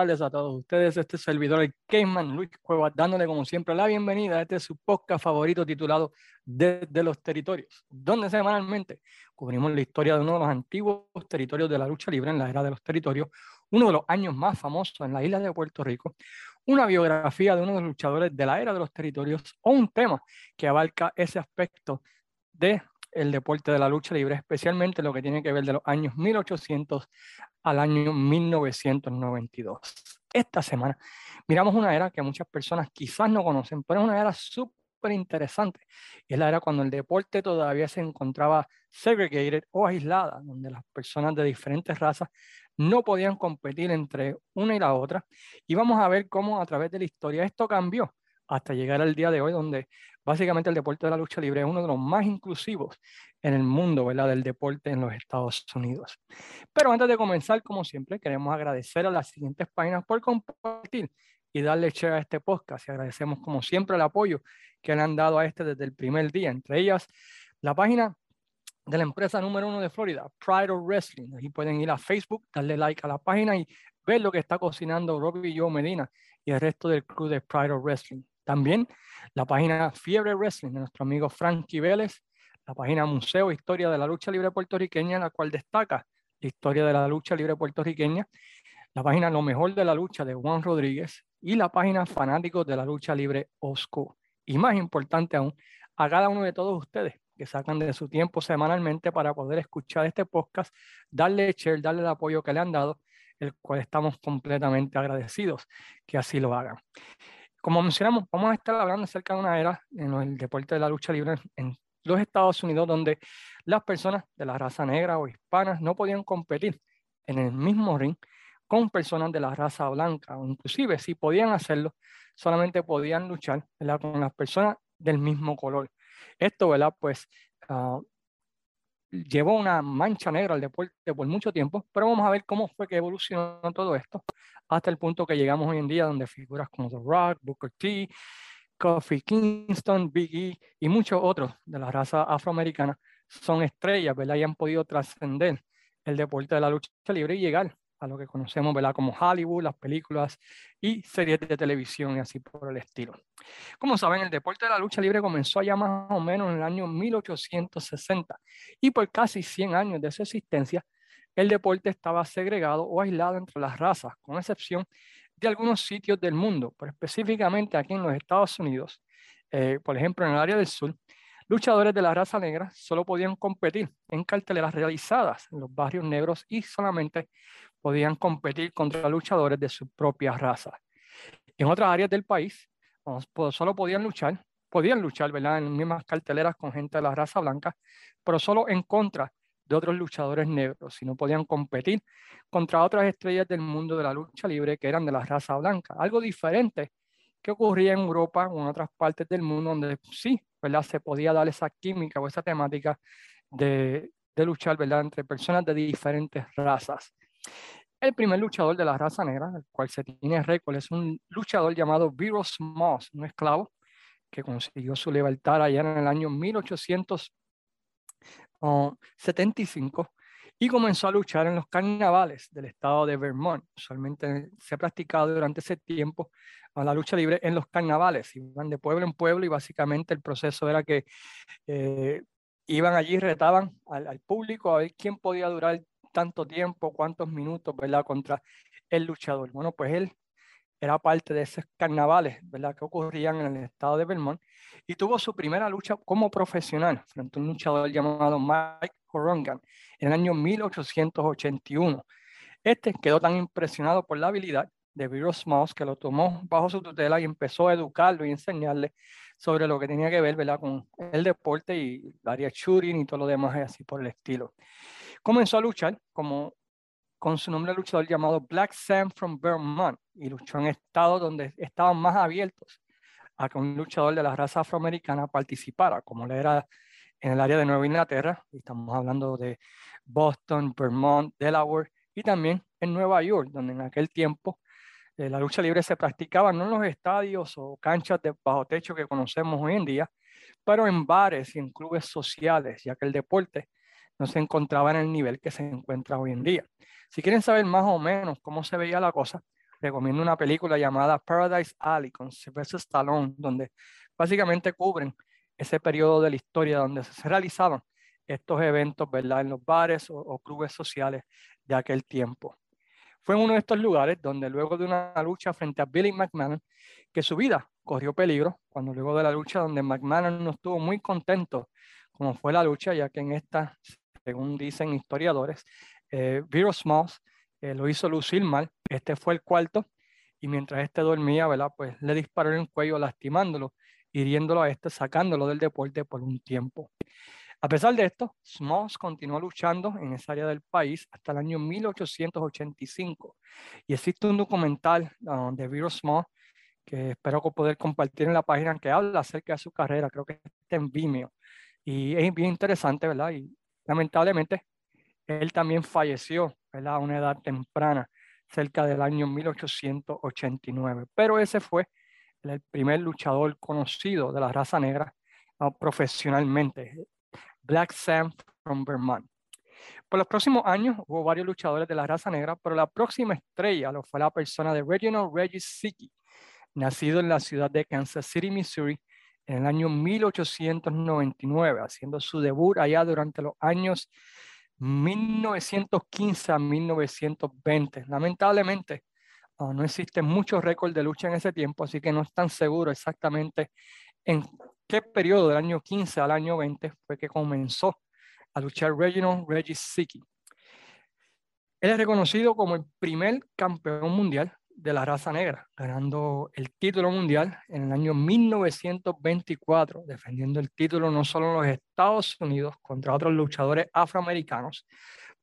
Tardes a todos ustedes. Este servidor, el Caveman Luis Cuevas, dándole como siempre la bienvenida a este su podcast favorito titulado Desde los Territorios, donde semanalmente cubrimos la historia de uno de los antiguos territorios de la lucha libre en la era de los territorios, uno de los años más famosos en la isla de Puerto Rico, una biografía de uno de los luchadores de la era de los territorios o un tema que abarca ese aspecto de el deporte de la lucha libre, especialmente lo que tiene que ver de los años 1800 al año 1992. Esta semana miramos una era que muchas personas quizás no conocen, pero es una era súper interesante. Es la era cuando el deporte todavía se encontraba segregated o aislada, donde las personas de diferentes razas no podían competir entre una y la otra. Y vamos a ver cómo a través de la historia esto cambió hasta llegar al día de hoy, donde básicamente el deporte de la lucha libre es uno de los más inclusivos en el mundo ¿verdad? del deporte en los Estados Unidos. Pero antes de comenzar, como siempre, queremos agradecer a las siguientes páginas por compartir y darle share a este podcast. Y agradecemos, como siempre, el apoyo que le han dado a este desde el primer día. Entre ellas, la página de la empresa número uno de Florida, Pride of Wrestling. Ahí pueden ir a Facebook, darle like a la página y ver lo que está cocinando Robbie y Medina y el resto del club de Pride of Wrestling. También la página Fiebre Wrestling de nuestro amigo Frankie Vélez, la página Museo Historia de la Lucha Libre Puertorriqueña, la cual destaca la historia de la lucha libre puertorriqueña, la página Lo Mejor de la Lucha de Juan Rodríguez y la página Fanáticos de la Lucha Libre Osco. Y más importante aún, a cada uno de todos ustedes que sacan de su tiempo semanalmente para poder escuchar este podcast, darle share, darle el apoyo que le han dado, el cual estamos completamente agradecidos que así lo hagan como mencionamos, vamos a estar hablando acerca de una era en el deporte de la lucha libre en los Estados Unidos donde las personas de la raza negra o hispanas no podían competir en el mismo ring con personas de la raza blanca o inclusive si podían hacerlo, solamente podían luchar con las personas del mismo color. Esto, ¿verdad? Pues uh, llevó una mancha negra al deporte por mucho tiempo, pero vamos a ver cómo fue que evolucionó todo esto hasta el punto que llegamos hoy en día donde figuras como The Rock, Booker T, Kofi Kingston, Big E y muchos otros de la raza afroamericana son estrellas, ¿verdad? Y han podido trascender el deporte de la lucha libre y llegar a lo que conocemos, ¿verdad? Como Hollywood, las películas y series de televisión y así por el estilo. Como saben, el deporte de la lucha libre comenzó allá más o menos en el año 1860 y por casi 100 años de su existencia, el deporte estaba segregado o aislado entre las razas, con excepción de algunos sitios del mundo, pero específicamente aquí en los Estados Unidos, eh, por ejemplo en el área del sur, luchadores de la raza negra solo podían competir en carteleras realizadas en los barrios negros y solamente podían competir contra luchadores de su propia raza. En otras áreas del país, solo podían luchar, podían luchar, ¿verdad? En mismas carteleras con gente de la raza blanca, pero solo en contra de otros luchadores negros, si no podían competir contra otras estrellas del mundo de la lucha libre que eran de la raza blanca. Algo diferente que ocurría en Europa o en otras partes del mundo donde sí, ¿verdad? Se podía dar esa química o esa temática de, de luchar, ¿verdad? Entre personas de diferentes razas. El primer luchador de la raza negra, el cual se tiene récord, es un luchador llamado Vero Moss, un esclavo que consiguió su libertad allá en el año 1875 y comenzó a luchar en los carnavales del estado de Vermont. Usualmente se ha practicado durante ese tiempo la lucha libre en los carnavales. Iban de pueblo en pueblo y básicamente el proceso era que eh, iban allí, retaban al, al, público a ver quién podía durar tanto tiempo, cuántos minutos, ¿verdad? Contra el luchador. Bueno, pues él era parte de esos carnavales, ¿verdad? Que ocurrían en el estado de Vermont y tuvo su primera lucha como profesional frente a un luchador llamado Mike Horongan en el año 1881. Este quedó tan impresionado por la habilidad de Vero Smalls que lo tomó bajo su tutela y empezó a educarlo y enseñarle sobre lo que tenía que ver ¿verdad? con el deporte y la área shooting y todo lo demás así por el estilo. Comenzó a luchar como con su nombre luchador llamado Black Sam from Vermont y luchó en estados donde estaban más abiertos a que un luchador de la raza afroamericana participara, como le era en el área de Nueva Inglaterra, estamos hablando de Boston, Vermont, Delaware, y también en Nueva York, donde en aquel tiempo eh, la lucha libre se practicaba no en los estadios o canchas de bajo techo que conocemos hoy en día, pero en bares y en clubes sociales, ya que el deporte no se encontraba en el nivel que se encuentra hoy en día. Si quieren saber más o menos cómo se veía la cosa, recomiendo una película llamada Paradise Alley con Sylvester Stallone, donde básicamente cubren ese periodo de la historia donde se realizaban estos eventos, ¿verdad? En los bares o, clubes sociales de aquel tiempo. Fue en uno de estos lugares donde luego de una lucha frente a Billy McMahon, que su vida corrió peligro, cuando luego de la lucha donde McMahon no estuvo muy contento como fue la lucha, ya que en esta, según dicen historiadores, eh, Vero Smalls eh, lo hizo lucir mal. Este fue el cuarto y mientras este dormía, ¿verdad? Pues le disparó en el cuello lastimándolo, hiriéndolo a este, sacándolo del deporte por un tiempo. A pesar de esto, Smalls continuó luchando en esa área del país hasta el año 1885. Y existe un documental ah, de Vero Smalls que espero poder compartir en la página que habla acerca de su carrera. Creo que está en Vimeo. Y es bien interesante, ¿verdad? Lamentablemente, él también falleció. A una edad temprana, cerca del año 1889. Pero ese fue el primer luchador conocido de la raza negra ah, profesionalmente. Black Sam from Vermont. Por los próximos años hubo varios luchadores de la raza negra, pero la próxima estrella lo fue la persona de Reginald Regis Siki, nacido en la ciudad de Kansas City, Missouri, en el año 1899, haciendo su debut allá durante los años 1915 a 1920. Lamentablemente, ah, no existen muchos récords de lucha en ese tiempo, así que no están seguros exactamente en qué periodo del año 15 al año 20 fue que comenzó a luchar Reginald Regis Siki. Él es reconocido como el primer campeón mundial de la raza negra, ganando el título mundial en el año 1924, defendiendo el título no solo en los Estados Unidos contra otros luchadores afroamericanos,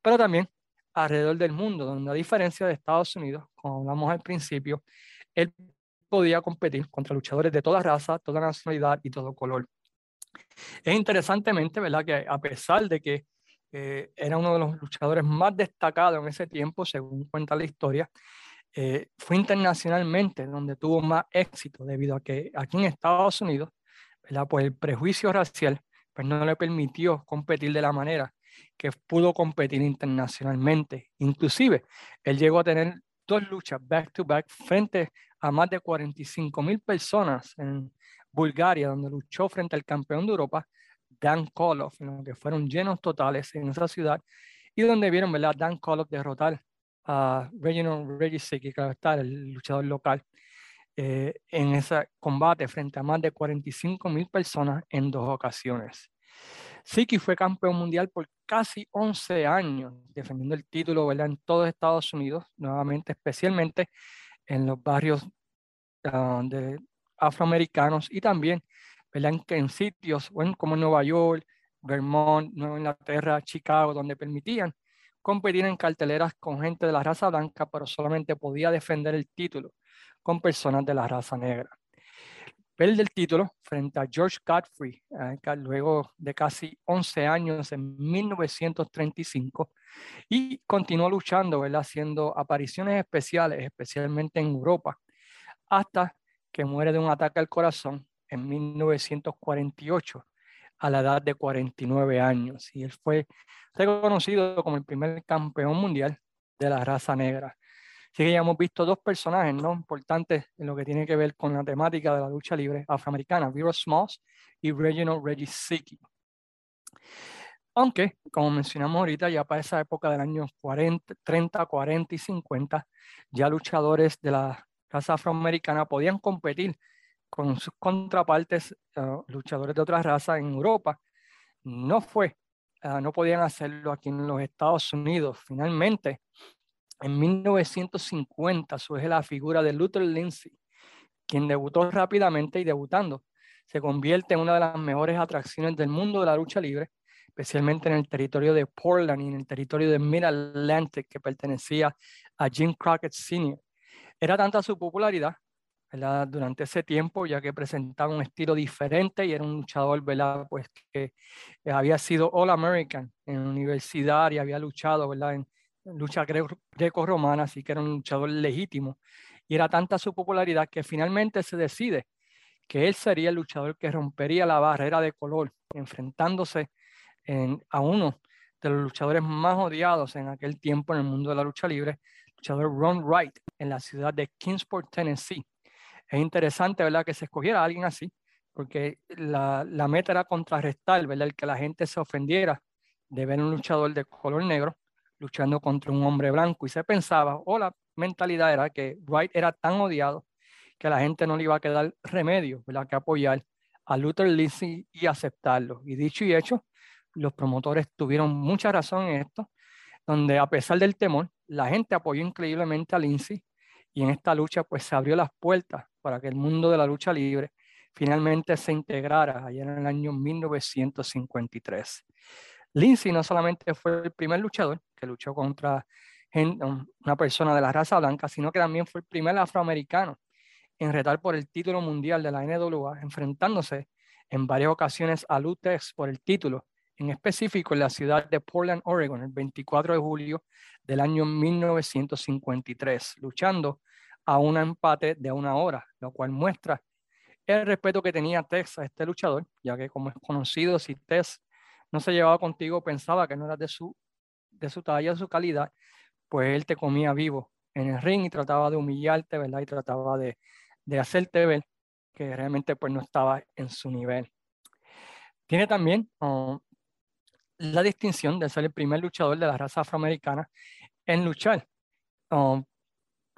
pero también alrededor del mundo, donde a diferencia de Estados Unidos, como hablamos al principio, él podía competir contra luchadores de toda raza, toda nacionalidad y todo color. Es interesantemente, ¿verdad?, que a pesar de que eh, era uno de los luchadores más destacados en ese tiempo, según cuenta la historia, eh, fue internacionalmente donde tuvo más éxito, debido a que aquí en Estados Unidos, ¿verdad?, pues el prejuicio racial pues no le permitió competir de la manera que pudo competir internacionalmente. Inclusive, él llegó a tener dos luchas back to back frente a más de 45 mil personas en Bulgaria, donde luchó frente al campeón de Europa, Dan Koloff, que fueron llenos totales en esa ciudad, y donde vieron ¿verdad? Dan Koloff derrotar a Reginald Regisek, que está el luchador local, eh, en ese combate frente a más de 45 mil personas en dos ocasiones. Siki fue campeón mundial por casi 11 años, defendiendo el título en todos Estados Unidos, nuevamente, especialmente en los barrios ah, de afroamericanos y también ¿verdad? En, sitios como Nueva York, Vermont, Nueva Inglaterra, Chicago, donde permitían competir en carteleras con gente de la raza blanca, pero solamente podía defender el título con personas de la raza negra. Pierde el título frente a George Godfrey, eh, luego de casi 11 años en 1935, y continuó luchando, haciendo apariciones especiales, especialmente en Europa, hasta que muere de un ataque al corazón en 1948 a la edad de 49 años. Y él fue reconocido como el primer campeón mundial de la raza negra. Así que ya hemos visto dos personajes ¿no? importantes en lo que tiene que ver con la temática de la lucha libre afroamericana, Vero Smalls y Reginald Regis Siki. Aunque, como mencionamos ahorita, ya para esa época del año 40, 30, 40 y 50, ya luchadores de la raza afroamericana podían competir con sus contrapartes, uh, luchadores de otra raza en Europa. No fue, uh, no podían hacerlo aquí en los Estados Unidos. Finalmente, en 1950 surge la figura de Luther Lindsay, quien debutó rápidamente y debutando se convierte en una de las mejores atracciones del mundo de la lucha libre, especialmente en el territorio de Portland y en el territorio de Mid-Atlantic que pertenecía a Jim Crockett Sr. Era tanta su popularidad durante ese tiempo, ya que presentaba un estilo diferente y era un luchador ¿verdad? Pues que había sido All American en la universidad y había luchado ¿verdad? En, lucha greco-romana, así que era un luchador legítimo. Y era tanta su popularidad que finalmente se decide que él sería el luchador que rompería la barrera de color, enfrentándose a uno de los luchadores más odiados en aquel tiempo en el mundo de la lucha libre, luchador Ron Wright, en la ciudad de Kingsport, Tennessee. Es interesante, ¿verdad?, que se escogiera a alguien así, porque la, la meta era contrarrestar, ¿verdad?, el que la gente se ofendiera de ver un luchador de color negro luchando contra un hombre blanco y se pensaba, o la mentalidad era que Wright era tan odiado que a la gente no le iba a quedar remedio, ¿verdad?, que apoyar a Luther Lindsay y aceptarlo. Y dicho y hecho, los promotores tuvieron mucha razón en esto, donde a pesar del temor, la gente apoyó increíblemente a Lindsay y en esta lucha pues se abrió las puertas para que el mundo de la lucha libre finalmente se integrara allá en el año 1953. Lindsay no solamente fue el primer luchador que luchó contra una persona de la raza blanca, sino que también fue el primer afroamericano en retar por el título mundial de la NWA, enfrentándose en varias ocasiones a Lutex por el título, en específico en la ciudad de Portland, Oregon, el 24 de julio del año 1953, luchando a un empate de una hora, lo cual muestra el respeto que tenía Tex a este luchador, ya que como es conocido, si Tex no se llevaba contigo, pensaba que no era de su, de su talla, de su calidad, pues él te comía vivo en el ring y trataba de humillarte, ¿verdad? Y trataba de, de hacerte ver que realmente pues no estaba en su nivel. Tiene también um, la distinción de ser el primer luchador de la raza afroamericana en luchar um,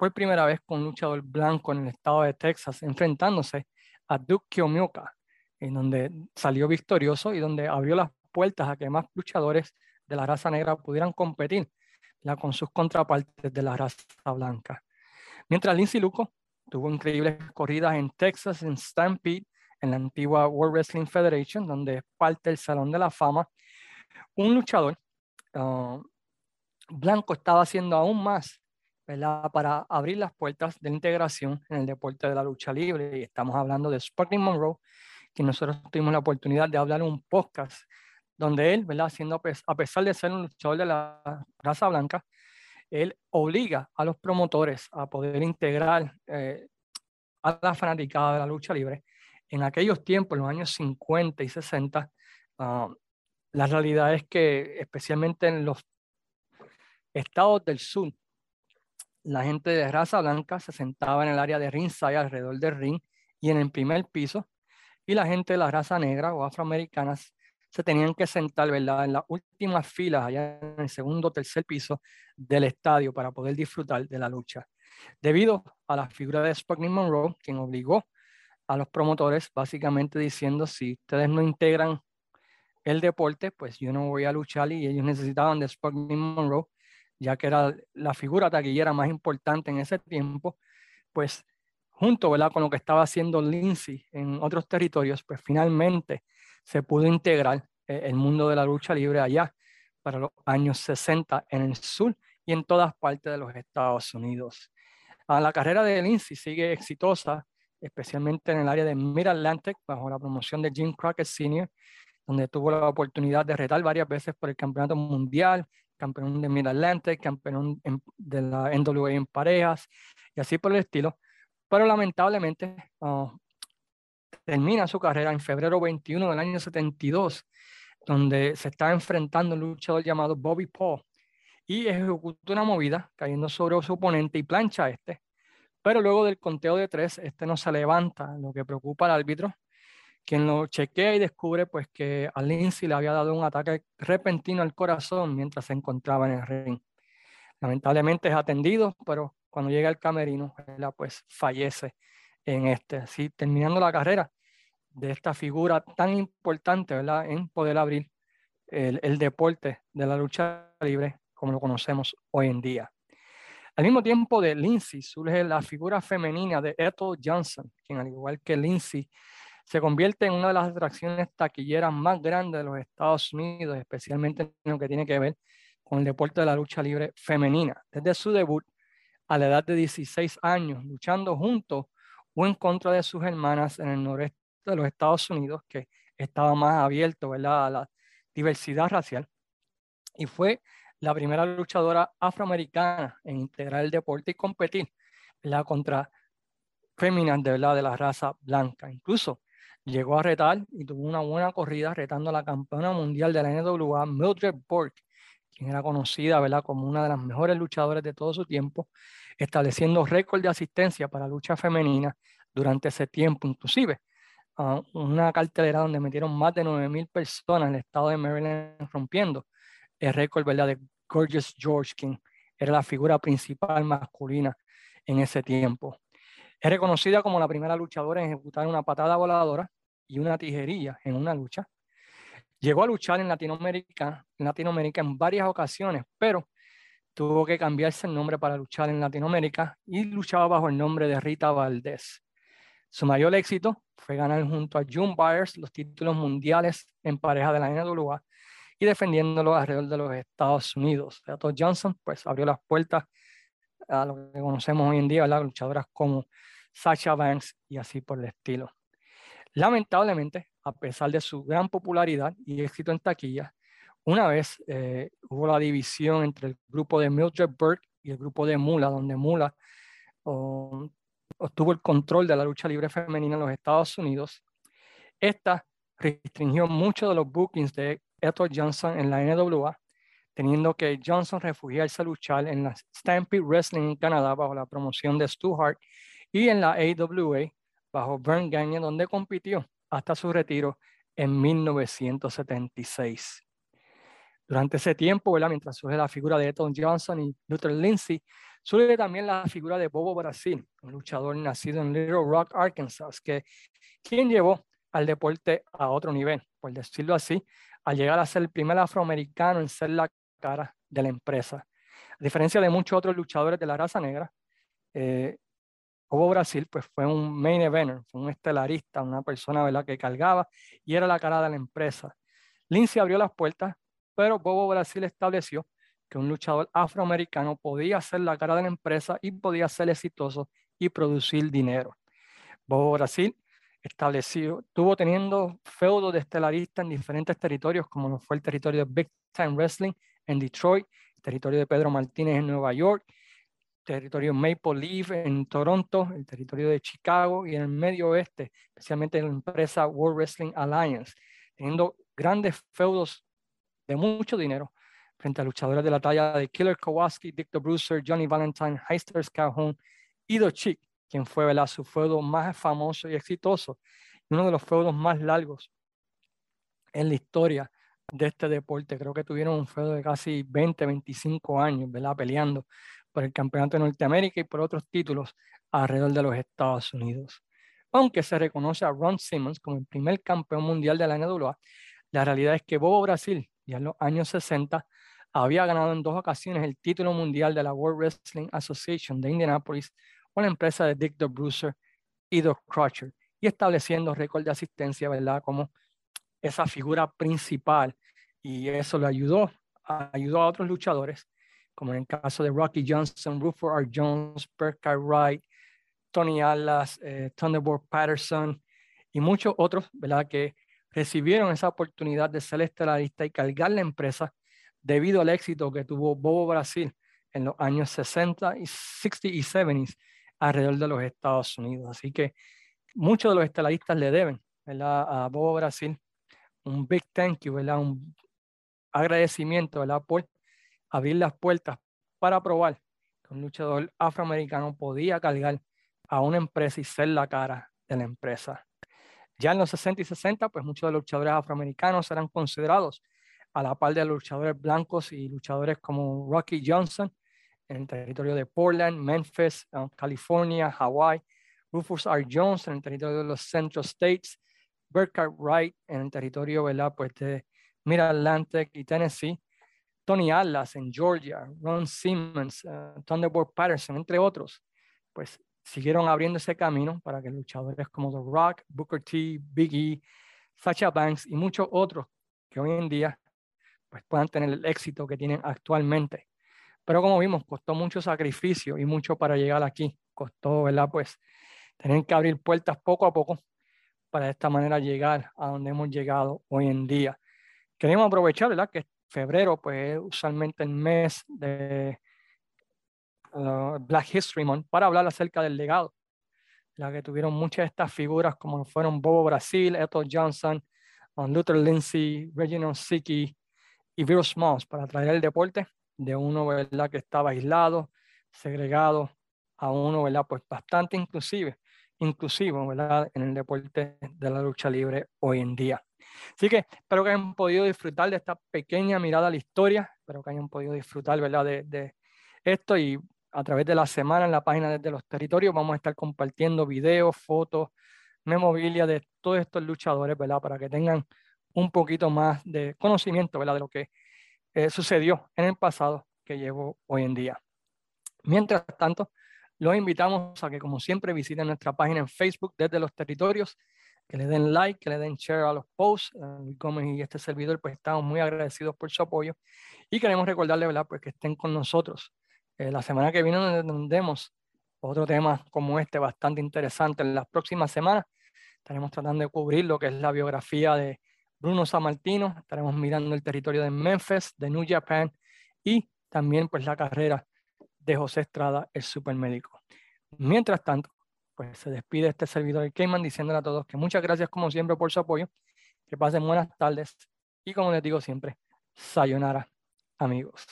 por primera vez con un luchador blanco en el estado de Texas, enfrentándose a Duke Kiyomica, en donde salió victorioso y donde abrió las puertas a que más luchadores de la raza negra pudieran competir con sus contrapartes de la raza blanca. Mientras Lindsay Luco Tuvo increíbles corridas en Texas, en Stampede, en la antigua World Wrestling Federation, donde es parte del Salón de la Fama. Un luchador ah, blanco estaba haciendo aún más ¿verdad? para abrir las puertas de integración en el deporte de la lucha libre. Y estamos hablando de Sparking Monroe, que nosotros tuvimos la oportunidad de hablar en un podcast donde él, ¿verdad? Siendo, a pesar de ser un luchador de la raza blanca, él obliga a los promotores a poder integrar eh, a la fanaticada de la lucha libre. En aquellos tiempos, en los años 50 y 60, ah, la realidad es que especialmente en los estados del sur, la gente de raza blanca se sentaba en el área de ringside alrededor del ring y en el primer piso, y la gente de la raza negra o afroamericanas se tenían que sentar. En las últimas filas, allá en el segundo o tercer piso del estadio para poder disfrutar de la lucha. Debido a la figura de Sparking Monroe, quien obligó a los promotores básicamente diciendo, si ustedes no integran el deporte, pues yo no voy a luchar y ellos necesitaban de Sparking Monroe, ya que era la figura taquillera más importante en ese tiempo, pues junto ¿verdad? con lo que estaba haciendo Lindsay en otros territorios, pues finalmente se pudo integrar eh, el mundo de la lucha libre allá para los años 60 en el sur y en todas partes de los Estados Unidos. Ah, la carrera de Lindsay sigue exitosa, especialmente en el área de Mid-Atlantic, bajo la promoción de Jim Crockett Sr., donde tuvo la oportunidad de retar varias veces por el campeonato mundial, campeón de Mid-Atlantic, campeón de la NWA en parejas y así por el estilo. Pero lamentablemente ah, termina su carrera en febrero 21 del año 72, donde se está enfrentando un luchador llamado Bobby Paul y ejecuta una movida cayendo sobre su oponente y plancha a este. Pero luego del conteo de tres, este no se levanta, lo que preocupa al árbitro, quien lo chequea y descubre pues que a Lindsay le había dado un ataque repentino al corazón mientras se encontraba en el ring. Lamentablemente es atendido, pero cuando llega al camerino, pues fallece en este. Así, terminando la carrera de esta figura tan importante. En poder abrir el, el deporte de la lucha libre como lo conocemos hoy en día. Al mismo tiempo de Lindsay surge la figura femenina de Ethel Johnson, quien al igual que Lindsay se convierte en una de las atracciones taquilleras más grandes de los Estados Unidos, especialmente en lo que tiene que ver con el deporte de la lucha libre femenina. Desde su debut a la edad de 16 años, luchando junto o en contra de sus hermanas en el noreste de los Estados Unidos, que estaba más abierto ¿verdad? a la diversidad racial. Y fue la primera luchadora afroamericana en integrar el deporte y competir ¿verdad? contra féminas de, ¿verdad? de la raza blanca. Incluso llegó a retar y tuvo una buena corrida retando a la campeona mundial de la NWA, Mildred Burke, quien era conocida ¿verdad? como una de las mejores luchadoras de todo su tiempo, estableciendo récord de asistencia para lucha femenina durante ese tiempo, inclusive uh, una cartelera donde metieron más de 9.000 personas en el estado de Maryland rompiendo el récord ¿verdad? de Gorgeous George, quien era la figura principal masculina en ese tiempo. Es reconocida como la primera luchadora en ejecutar una patada voladora y una tijerilla en una lucha. Llegó a luchar en Latinoamérica, en Latinoamérica en varias ocasiones, pero tuvo que cambiarse el nombre para luchar en Latinoamérica y luchaba bajo el nombre de Rita Valdés. Su mayor éxito fue ganar junto a June Byers los títulos mundiales en pareja de la NWA y defendiéndolo alrededor de los Estados Unidos. Otto Johnson pues abrió las puertas a lo que conocemos hoy en día, las luchadoras como Sasha Banks y así por el estilo. Lamentablemente, a pesar de su gran popularidad y éxito en taquilla, una vez eh, hubo la división entre el grupo de Mildred Burke y el grupo de Mula, donde Mula obtuvo el control de la lucha libre femenina en los Estados Unidos. Esta restringió mucho de los bookings de Ethel Johnson en la NWA, teniendo que Johnson refugiarse a luchar en la Stampede Wrestling en Canadá bajo la promoción de Stu Hart y en la AWA bajo Vern Gagne, donde compitió hasta su retiro en 1976. Durante ese tiempo, mientras surge la figura de Ethel Johnson y Luther Lindsay, surge también la figura de Bobo Brasil, un luchador nacido en Little Rock, Arkansas, que quien llevó al deporte a otro nivel, por decirlo así, al llegar a ser el primer afroamericano en ser la cara de la empresa. A diferencia de muchos otros luchadores de la raza negra, eh, Bobo Brasil pues, fue un main eventer, fue un estelarista, una persona ¿verdad? que cargaba y era la cara de la empresa. Lindsay abrió las puertas, pero Bobo Brasil estableció que un luchador afroamericano podía ser la cara de la empresa y podía ser exitoso y producir dinero. Bobo Brasil establecido, tuvo teniendo feudos de estelarista en diferentes territorios, como fue el territorio de Big Time Wrestling en Detroit, el territorio de Pedro Martínez en Nueva York, territorio Maple Leaf en Toronto, el territorio de Chicago y en el medio oeste, especialmente en la empresa World Wrestling Alliance, teniendo grandes feudos de mucho dinero frente a luchadores de la talla de Killer Kowalski, Dick the Bruiser, Johnny Valentine, Heister Calhoun y The Chick, quien fue ¿verdad? su feudo más famoso y exitoso, uno de los feudos más largos en la historia de este deporte. Creo que tuvieron un feudo de casi 20, 25 años, ¿verdad? Peleando por el Campeonato de Norteamérica y por otros títulos alrededor de los Estados Unidos. Aunque se reconoce a Ron Simmons como el primer campeón mundial de la NWA, la realidad es que Bobo Brasil, ya en los años 60, había ganado en dos ocasiones el título mundial de la World Wrestling Association de Indianapolis con la empresa de Dick the Bruiser y Doc Crutcher, y estableciendo récord de asistencia, ¿verdad? Como esa figura principal, y eso le ayudó, ayudó a otros luchadores como en el caso de Rocky Johnson, Rufus R. Jones, Berkay Wright, Tony Atlas, eh, Thunderbolt Patterson y muchos otros, ¿verdad? Que recibieron esa oportunidad de ser estelarista y cargar la empresa debido al éxito que tuvo Bobo Brasil en los años 60 y 60 y 70 alrededor de los Estados Unidos. Así que muchos de los estelaristas le deben ¿verdad? a Bobo Brasil un big thank you, ¿verdad? un agradecimiento ¿verdad? por abrir las puertas para probar que un luchador afroamericano podía cargar a una empresa y ser la cara de la empresa. Ya en los 60 y 60, pues muchos de los luchadores afroamericanos eran considerados a la par de luchadores blancos y luchadores como Rocky Johnson en el territorio de Portland, Memphis, uh, California, Hawaii, Rufus R. Jones en el territorio de los Central States, Burkhart Wright en el territorio Pues de Mid-Atlantic y Tennessee, Tony Atlas en Georgia, Ron Simmons, uh, Thunderbolt Patterson, entre otros, pues siguieron abriendo ese camino para que luchadores como The Rock, Booker T, Big E, Sacha Banks y muchos otros que hoy en día pues, puedan tener el éxito que tienen actualmente. Pero como vimos, costó mucho sacrificio y mucho para llegar aquí. Costó, ¿verdad? Pues tener que abrir puertas poco a poco para de esta manera llegar a donde hemos llegado hoy en día. Queremos aprovechar, ¿verdad? Que febrero, pues usualmente el mes de uh, Black History Month, para hablar acerca del legado, la que tuvieron muchas de estas figuras como fueron Bobo Brasil, Ethel Johnson, Luther Lindsay, Reginald Siki y Virus Smalls para traer el deporte de uno, ¿verdad? Que estaba aislado, segregado, a uno, ¿verdad? Pues bastante inclusive, inclusivo. En el deporte de la lucha libre hoy en día. Así que espero que hayan podido disfrutar de esta pequeña mirada a la historia, espero que hayan podido disfrutar, ¿verdad? De, de esto y a través de la semana en la página de los territorios vamos a estar compartiendo videos, fotos, memoria de todos estos luchadores. Para que tengan un poquito más de conocimiento. De lo que eh, sucedió en el pasado que llevo hoy en día. Mientras tanto, los invitamos a que, como siempre, visiten nuestra página en Facebook desde los territorios, que le den like, que le den share a los posts. Luis Gómez y este servidor, pues estamos muy agradecidos por su apoyo y queremos recordarles, ¿verdad? Pues que estén con nosotros. Eh, la semana que viene tendremos otro tema como este bastante interesante. En las próximas semanas estaremos tratando de cubrir lo que es la biografía de Bruno Sammartino, estaremos mirando el territorio de Memphis, de New Japan y también pues la carrera de José Estrada, el supermédico. Mientras tanto, pues se despide este servidor de Cayman diciéndole a todos que muchas gracias como siempre por su apoyo, que pasen buenas tardes y como les digo siempre, sayonara amigos.